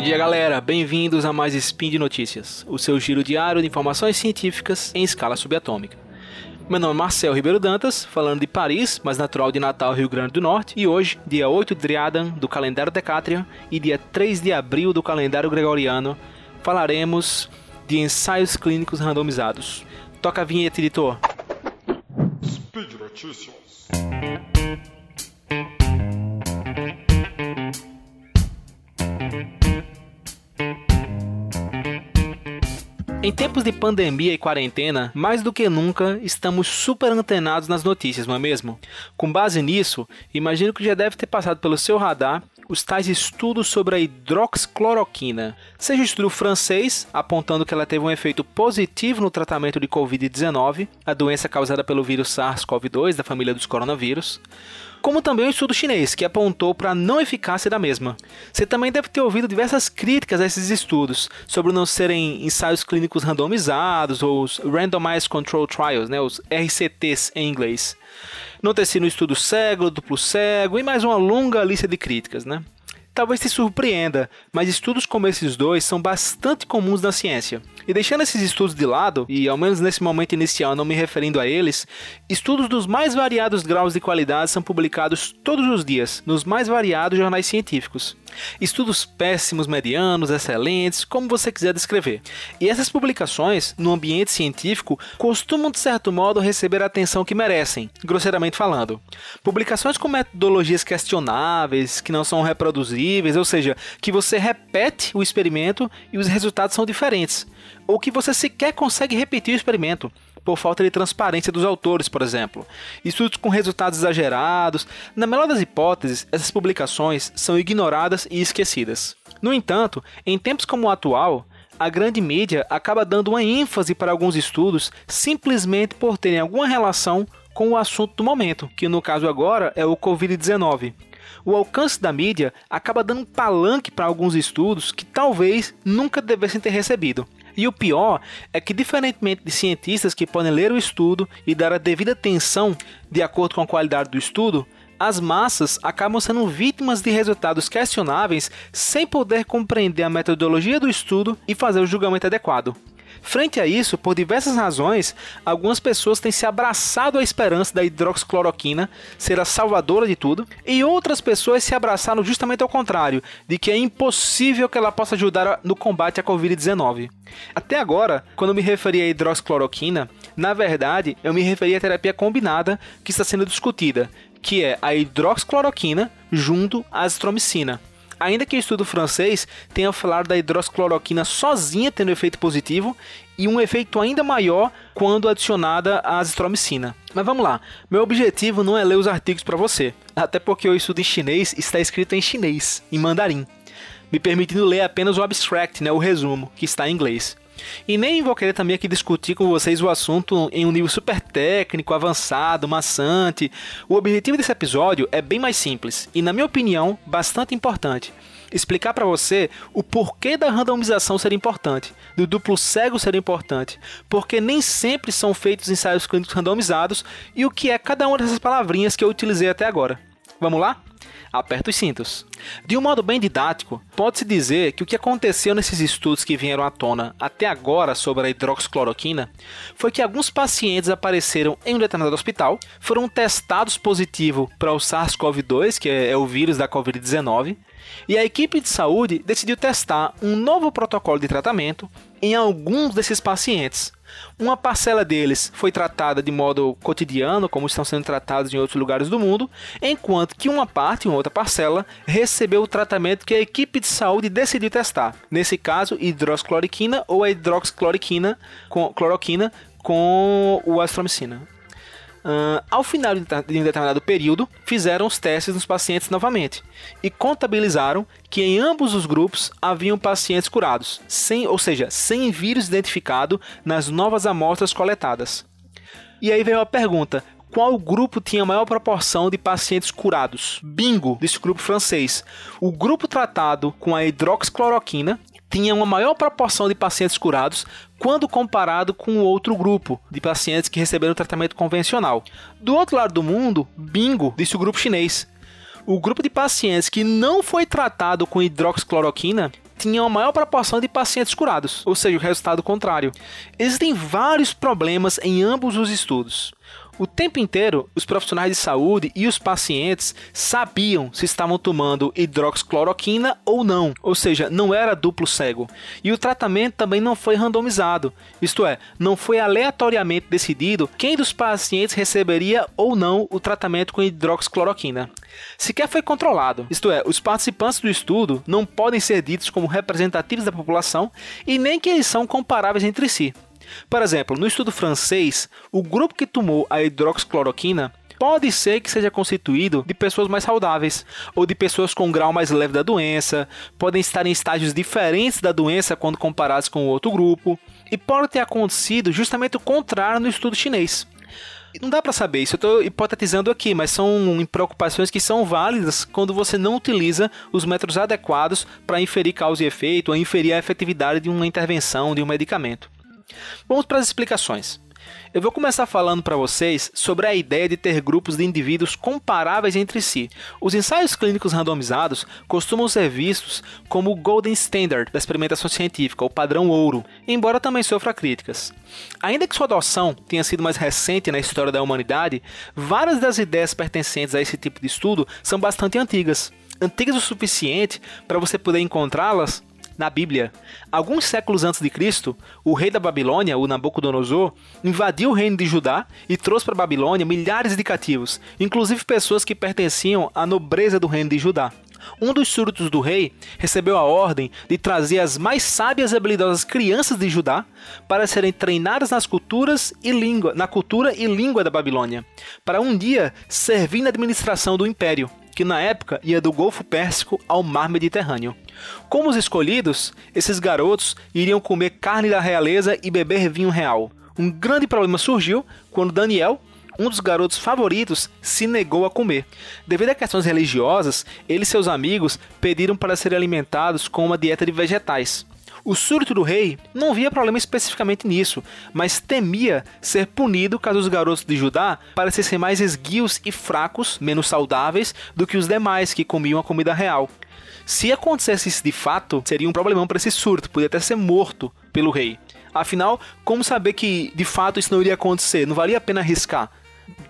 Bom dia, galera. Bem-vindos a mais Spin de Notícias, o seu giro diário de informações científicas em escala subatômica. Meu nome é Marcel Ribeiro Dantas, falando de Paris, mas natural de Natal, Rio Grande do Norte, e hoje, dia 8 de Driadan, do calendário Decatrian, e dia 3 de abril do calendário Gregoriano, falaremos de ensaios clínicos randomizados. Toca a vinheta, editor. Speed Notícias. Em tempos de pandemia e quarentena, mais do que nunca estamos super antenados nas notícias, não é mesmo? Com base nisso, imagino que já deve ter passado pelo seu radar os tais estudos sobre a hidroxicloroquina, seja o estudo francês, apontando que ela teve um efeito positivo no tratamento de Covid-19, a doença causada pelo vírus SARS-CoV-2 da família dos coronavírus, como também um estudo chinês que apontou para a não eficácia da mesma. Você também deve ter ouvido diversas críticas a esses estudos sobre não serem ensaios clínicos randomizados ou os Randomized Control Trials, né, os RCTs em inglês. Não ter sido um estudo cego, duplo cego e mais uma longa lista de críticas, né? Talvez te surpreenda, mas estudos como esses dois são bastante comuns na ciência. E deixando esses estudos de lado, e ao menos nesse momento inicial não me referindo a eles, estudos dos mais variados graus de qualidade são publicados todos os dias nos mais variados jornais científicos. Estudos péssimos, medianos, excelentes, como você quiser descrever. E essas publicações, no ambiente científico, costumam, de certo modo, receber a atenção que merecem, grosseiramente falando. Publicações com metodologias questionáveis, que não são reproduzíveis, ou seja, que você repete o experimento e os resultados são diferentes, ou que você sequer consegue repetir o experimento por falta de transparência dos autores, por exemplo. Estudos com resultados exagerados. Na melhor das hipóteses, essas publicações são ignoradas e esquecidas. No entanto, em tempos como o atual, a grande mídia acaba dando uma ênfase para alguns estudos simplesmente por terem alguma relação com o assunto do momento, que no caso agora é o Covid-19. O alcance da mídia acaba dando um palanque para alguns estudos que talvez nunca devessem ter recebido. E o pior é que, diferentemente de cientistas que podem ler o estudo e dar a devida atenção de acordo com a qualidade do estudo, as massas acabam sendo vítimas de resultados questionáveis sem poder compreender a metodologia do estudo e fazer o julgamento adequado. Frente a isso, por diversas razões, algumas pessoas têm se abraçado à esperança da hidroxicloroquina ser a salvadora de tudo, e outras pessoas se abraçaram justamente ao contrário, de que é impossível que ela possa ajudar no combate à Covid-19. Até agora, quando me referi à hidroxicloroquina, na verdade, eu me referi à terapia combinada que está sendo discutida, que é a hidroxicloroquina junto à azitromicina ainda que o estudo francês tenha falado da hidroxicloroquina sozinha tendo efeito positivo e um efeito ainda maior quando adicionada à azitromicina. Mas vamos lá, meu objetivo não é ler os artigos para você, até porque o estudo em chinês está escrito em chinês, em mandarim, me permitindo ler apenas o abstract, né, o resumo, que está em inglês. E nem vou querer também aqui discutir com vocês o assunto em um nível super técnico, avançado, maçante. O objetivo desse episódio é bem mais simples e, na minha opinião, bastante importante. Explicar para você o porquê da randomização ser importante, do duplo cego ser importante, porque nem sempre são feitos ensaios clínicos randomizados e o que é cada uma dessas palavrinhas que eu utilizei até agora. Vamos lá? Aperta os cintos. De um modo bem didático, pode-se dizer que o que aconteceu nesses estudos que vieram à tona até agora sobre a hidroxicloroquina foi que alguns pacientes apareceram em um determinado hospital, foram testados positivo para o SARS-CoV-2, que é o vírus da Covid-19, e a equipe de saúde decidiu testar um novo protocolo de tratamento em alguns desses pacientes. Uma parcela deles foi tratada de modo cotidiano, como estão sendo tratados em outros lugares do mundo, enquanto que uma parte, uma outra parcela, recebeu o tratamento que a equipe de saúde decidiu testar. Nesse caso, hidroxicloroquina ou a hidroxicloroquina com cloroquina com o azitromicina. Uh, ao final de um determinado período, fizeram os testes nos pacientes novamente e contabilizaram que em ambos os grupos haviam pacientes curados, sem, ou seja, sem vírus identificado nas novas amostras coletadas. E aí veio a pergunta: qual grupo tinha maior proporção de pacientes curados? Bingo, desse grupo francês. O grupo tratado com a hidroxicloroquina tinha uma maior proporção de pacientes curados quando comparado com o outro grupo de pacientes que receberam tratamento convencional. Do outro lado do mundo, bingo, disse o grupo chinês. O grupo de pacientes que não foi tratado com hidroxicloroquina tinham a maior proporção de pacientes curados, ou seja, o resultado contrário. Existem vários problemas em ambos os estudos. O tempo inteiro, os profissionais de saúde e os pacientes sabiam se estavam tomando hidroxicloroquina ou não, ou seja, não era duplo cego. E o tratamento também não foi randomizado, isto é, não foi aleatoriamente decidido quem dos pacientes receberia ou não o tratamento com hidroxicloroquina. Sequer foi controlado, isto é, os participantes do estudo não podem ser ditos como representativos da população e nem que eles são comparáveis entre si. Por exemplo, no estudo francês, o grupo que tomou a hidroxicloroquina pode ser que seja constituído de pessoas mais saudáveis ou de pessoas com um grau mais leve da doença, podem estar em estágios diferentes da doença quando comparados com o outro grupo, e pode ter acontecido justamente o contrário no estudo chinês. Não dá para saber, isso eu estou hipotetizando aqui, mas são preocupações que são válidas quando você não utiliza os métodos adequados para inferir causa e efeito ou inferir a efetividade de uma intervenção, de um medicamento. Vamos para as explicações. Eu vou começar falando para vocês sobre a ideia de ter grupos de indivíduos comparáveis entre si. Os ensaios clínicos randomizados costumam ser vistos como o golden standard da experimentação científica, o padrão ouro, embora também sofra críticas. Ainda que sua adoção tenha sido mais recente na história da humanidade, várias das ideias pertencentes a esse tipo de estudo são bastante antigas. Antigas o suficiente para você poder encontrá-las na Bíblia. Alguns séculos antes de Cristo, o rei da Babilônia, o Nabucodonosor, invadiu o reino de Judá e trouxe para Babilônia milhares de cativos, inclusive pessoas que pertenciam à nobreza do reino de Judá. Um dos súditos do rei recebeu a ordem de trazer as mais sábias e habilidosas crianças de Judá para serem treinadas nas culturas e língua, na cultura e língua da Babilônia, para um dia servir na administração do império que na época ia do Golfo Pérsico ao Mar Mediterrâneo. Como os escolhidos, esses garotos iriam comer carne da realeza e beber vinho real. Um grande problema surgiu quando Daniel, um dos garotos favoritos, se negou a comer. Devido a questões religiosas, ele e seus amigos pediram para serem alimentados com uma dieta de vegetais. O súdito do rei não via problema especificamente nisso, mas temia ser punido caso os garotos de Judá parecessem mais esguios e fracos, menos saudáveis, do que os demais que comiam a comida real. Se acontecesse isso de fato, seria um problemão para esse súdito, poderia até ser morto pelo rei. Afinal, como saber que de fato isso não iria acontecer? Não valia a pena arriscar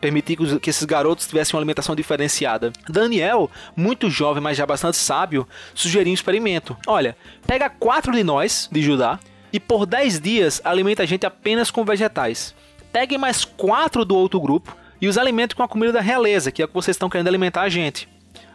permitir que esses garotos tivessem uma alimentação diferenciada. Daniel, muito jovem, mas já bastante sábio, sugeriu um experimento. Olha, pega quatro de nós, de Judá, e por 10 dias alimenta a gente apenas com vegetais. Pegue mais quatro do outro grupo e os alimente com a comida da realeza, que é o que vocês estão querendo alimentar a gente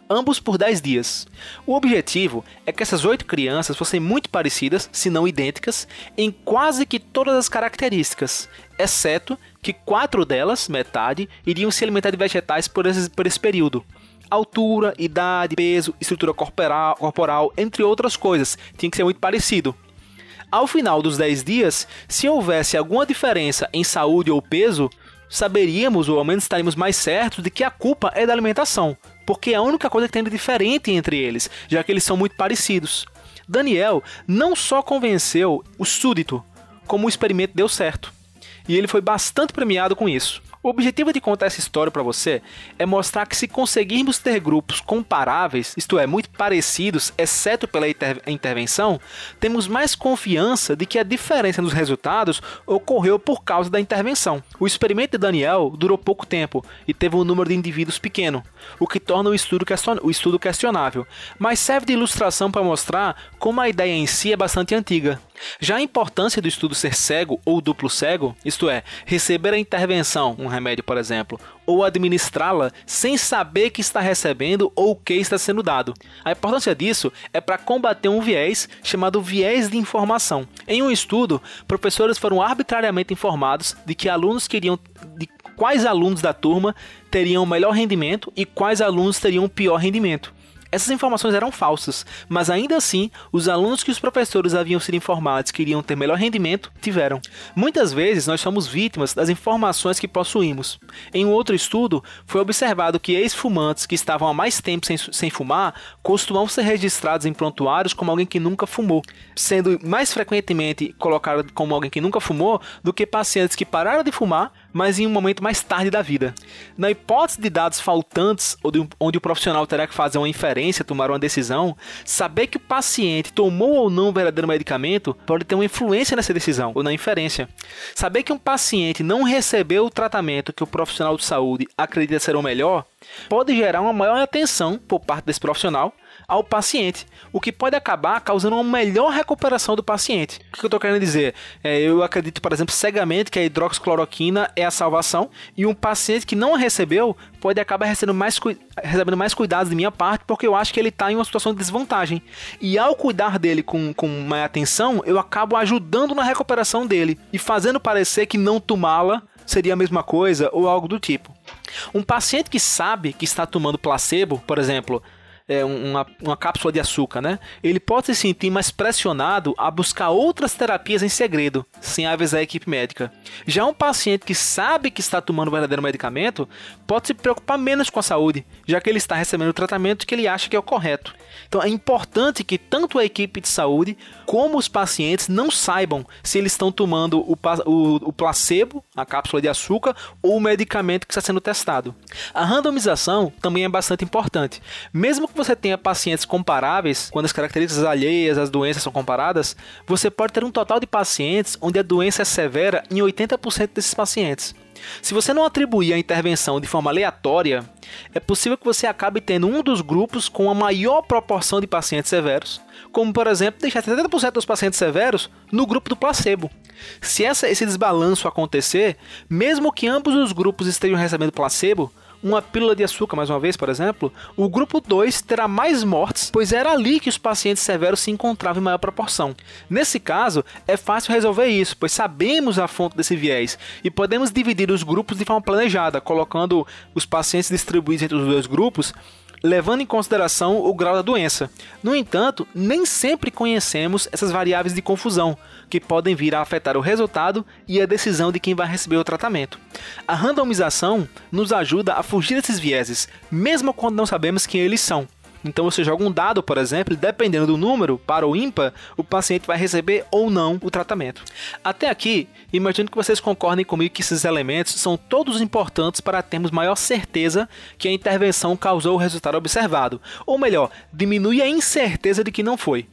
ambos por 10 dias. O objetivo é que essas oito crianças fossem muito parecidas, se não idênticas, em quase que todas as características, exceto que quatro delas, metade, iriam se alimentar de vegetais por esse, por esse período. Altura, idade, peso, estrutura corporal, corporal, entre outras coisas, tinha que ser muito parecido. Ao final dos 10 dias, se houvesse alguma diferença em saúde ou peso, saberíamos, ou ao menos estaríamos mais certos, de que a culpa é da alimentação, porque é a única coisa que tem de diferente entre eles, já que eles são muito parecidos. Daniel não só convenceu o súdito, como o experimento deu certo. E ele foi bastante premiado com isso. O objetivo de contar essa história para você é mostrar que se conseguirmos ter grupos comparáveis, isto é, muito parecidos, exceto pela inter intervenção, temos mais confiança de que a diferença nos resultados ocorreu por causa da intervenção. O experimento de Daniel durou pouco tempo e teve um número de indivíduos pequeno, o que torna o estudo, o estudo questionável, mas serve de ilustração para mostrar como a ideia em si é bastante antiga. Já a importância do estudo ser cego ou duplo cego, isto é, receber a intervenção, um remédio, por exemplo, ou administrá-la sem saber que está recebendo ou o que está sendo dado. A importância disso é para combater um viés chamado viés de informação. Em um estudo, professores foram arbitrariamente informados de que alunos queriam de quais alunos da turma teriam melhor rendimento e quais alunos teriam pior rendimento. Essas informações eram falsas, mas ainda assim, os alunos que os professores haviam sido informados que iriam ter melhor rendimento tiveram. Muitas vezes nós somos vítimas das informações que possuímos. Em um outro estudo, foi observado que ex-fumantes que estavam há mais tempo sem, sem fumar costumam ser registrados em prontuários como alguém que nunca fumou, sendo mais frequentemente colocado como alguém que nunca fumou do que pacientes que pararam de fumar mas em um momento mais tarde da vida. Na hipótese de dados faltantes, onde o profissional terá que fazer uma inferência tomar uma decisão, saber que o paciente tomou ou não o verdadeiro medicamento pode ter uma influência nessa decisão ou na inferência. Saber que um paciente não recebeu o tratamento que o profissional de saúde acredita ser o melhor pode gerar uma maior atenção por parte desse profissional ao paciente, o que pode acabar causando uma melhor recuperação do paciente. O que eu estou querendo dizer? É, eu acredito, por exemplo, cegamente que a hidroxicloroquina é a salvação e um paciente que não a recebeu pode acabar recebendo mais, recebendo mais cuidados de minha parte porque eu acho que ele está em uma situação de desvantagem. E ao cuidar dele com, com mais atenção, eu acabo ajudando na recuperação dele e fazendo parecer que não tomá-la seria a mesma coisa ou algo do tipo. Um paciente que sabe que está tomando placebo, por exemplo, é, uma, uma cápsula de açúcar, né? Ele pode se sentir mais pressionado a buscar outras terapias em segredo, sem avisar a equipe médica. Já um paciente que sabe que está tomando o verdadeiro medicamento pode se preocupar menos com a saúde, já que ele está recebendo o tratamento que ele acha que é o correto. Então é importante que tanto a equipe de saúde como os pacientes não saibam se eles estão tomando o, o, o placebo, a cápsula de açúcar, ou o medicamento que está sendo testado. A randomização também é bastante importante. Mesmo que você tenha pacientes comparáveis, quando as características alheias às doenças são comparadas, você pode ter um total de pacientes onde a doença é severa em 80% desses pacientes. Se você não atribuir a intervenção de forma aleatória, é possível que você acabe tendo um dos grupos com a maior proporção de pacientes severos, como por exemplo deixar 70% dos pacientes severos no grupo do placebo. Se essa, esse desbalanço acontecer, mesmo que ambos os grupos estejam recebendo placebo, uma pílula de açúcar, mais uma vez, por exemplo, o grupo 2 terá mais mortes, pois era ali que os pacientes severos se encontravam em maior proporção. Nesse caso, é fácil resolver isso, pois sabemos a fonte desse viés e podemos dividir os grupos de forma planejada, colocando os pacientes distribuídos entre os dois grupos levando em consideração o grau da doença. No entanto, nem sempre conhecemos essas variáveis de confusão, que podem vir a afetar o resultado e a decisão de quem vai receber o tratamento. A randomização nos ajuda a fugir desses vieses, mesmo quando não sabemos quem eles são. Então você joga um dado, por exemplo, e dependendo do número, para o ímpar, o paciente vai receber ou não o tratamento. Até aqui, imagino que vocês concordem comigo que esses elementos são todos importantes para termos maior certeza que a intervenção causou o resultado observado, ou melhor, diminui a incerteza de que não foi.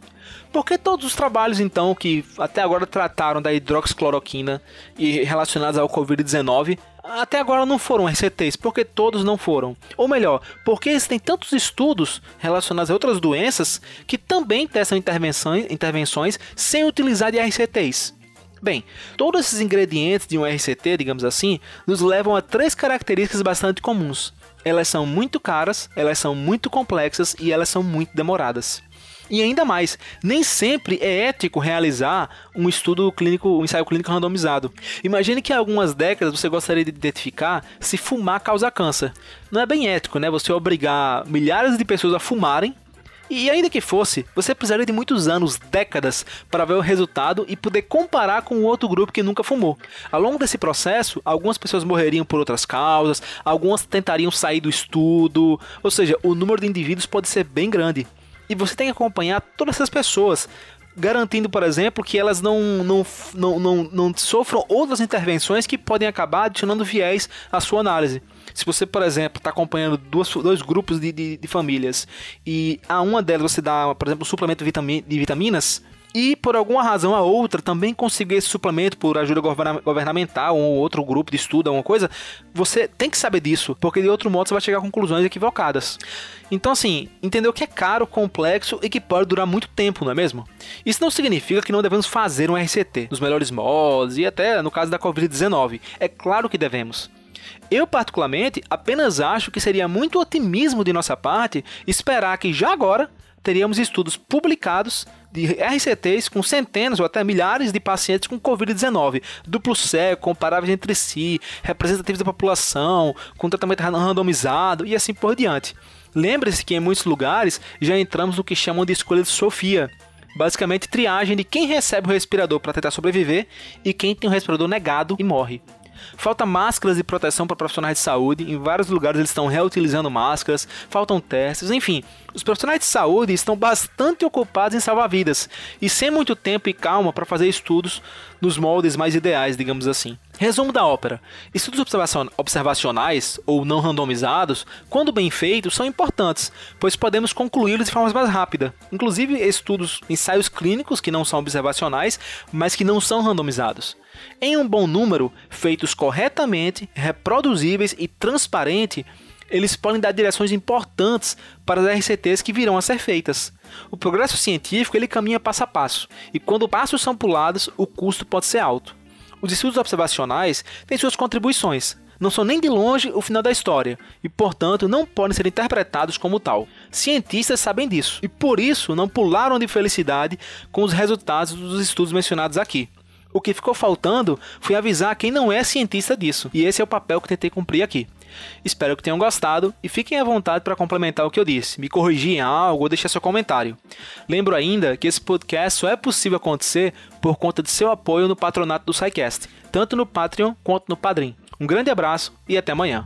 Porque todos os trabalhos, então, que até agora trataram da hidroxicloroquina e relacionados ao Covid-19, até agora não foram RCTs, porque todos não foram. Ou melhor, porque existem tantos estudos relacionados a outras doenças que também testam intervenções, intervenções sem utilizar de RCTs. Bem, todos esses ingredientes de um RCT, digamos assim, nos levam a três características bastante comuns. Elas são muito caras, elas são muito complexas e elas são muito demoradas. E ainda mais, nem sempre é ético realizar um estudo clínico, um ensaio clínico randomizado. Imagine que há algumas décadas você gostaria de identificar se fumar causa câncer. Não é bem ético, né? Você obrigar milhares de pessoas a fumarem e ainda que fosse, você precisaria de muitos anos, décadas, para ver o resultado e poder comparar com outro grupo que nunca fumou. Ao longo desse processo, algumas pessoas morreriam por outras causas, algumas tentariam sair do estudo, ou seja, o número de indivíduos pode ser bem grande. E você tem que acompanhar todas essas pessoas, garantindo, por exemplo, que elas não, não, não, não, não sofram outras intervenções que podem acabar adicionando viés à sua análise. Se você, por exemplo, está acompanhando duas, dois grupos de, de, de, famílias e a uma delas você dá, por exemplo, um suplemento de vitaminas, e por alguma razão a outra também conseguir esse suplemento por ajuda governamental ou outro grupo de estudo, alguma coisa, você tem que saber disso, porque de outro modo você vai chegar a conclusões equivocadas. Então, assim, entendeu que é caro, complexo e que pode durar muito tempo, não é mesmo? Isso não significa que não devemos fazer um RCT nos melhores modos e até no caso da Covid-19. É claro que devemos. Eu, particularmente, apenas acho que seria muito otimismo de nossa parte esperar que já agora teríamos estudos publicados de RCTs com centenas ou até milhares de pacientes com Covid-19, duplo cego, comparáveis entre si, representativos da população, com tratamento randomizado e assim por diante. Lembre-se que em muitos lugares já entramos no que chamam de escolha de Sofia. Basicamente, triagem de quem recebe o respirador para tentar sobreviver e quem tem o respirador negado e morre. Falta máscaras de proteção para profissionais de saúde. Em vários lugares eles estão reutilizando máscaras. Faltam testes. Enfim, os profissionais de saúde estão bastante ocupados em salvar vidas e sem muito tempo e calma para fazer estudos nos moldes mais ideais, digamos assim. Resumo da ópera: estudos observacionais ou não randomizados, quando bem feitos, são importantes, pois podemos concluí-los de forma mais rápida. Inclusive estudos, ensaios clínicos que não são observacionais, mas que não são randomizados. Em um bom número, feitos corretamente, reproduzíveis e transparente, eles podem dar direções importantes para as RCTs que virão a ser feitas. O progresso científico ele caminha passo a passo, e quando passos são pulados, o custo pode ser alto. Os estudos observacionais têm suas contribuições, não são nem de longe o final da história e, portanto, não podem ser interpretados como tal. Cientistas sabem disso e, por isso, não pularam de felicidade com os resultados dos estudos mencionados aqui. O que ficou faltando foi avisar quem não é cientista disso, e esse é o papel que tentei cumprir aqui. Espero que tenham gostado e fiquem à vontade para complementar o que eu disse, me corrigir em algo ou deixar seu comentário. Lembro ainda que esse podcast só é possível acontecer por conta de seu apoio no patronato do SciCast, tanto no Patreon quanto no Padrim. Um grande abraço e até amanhã.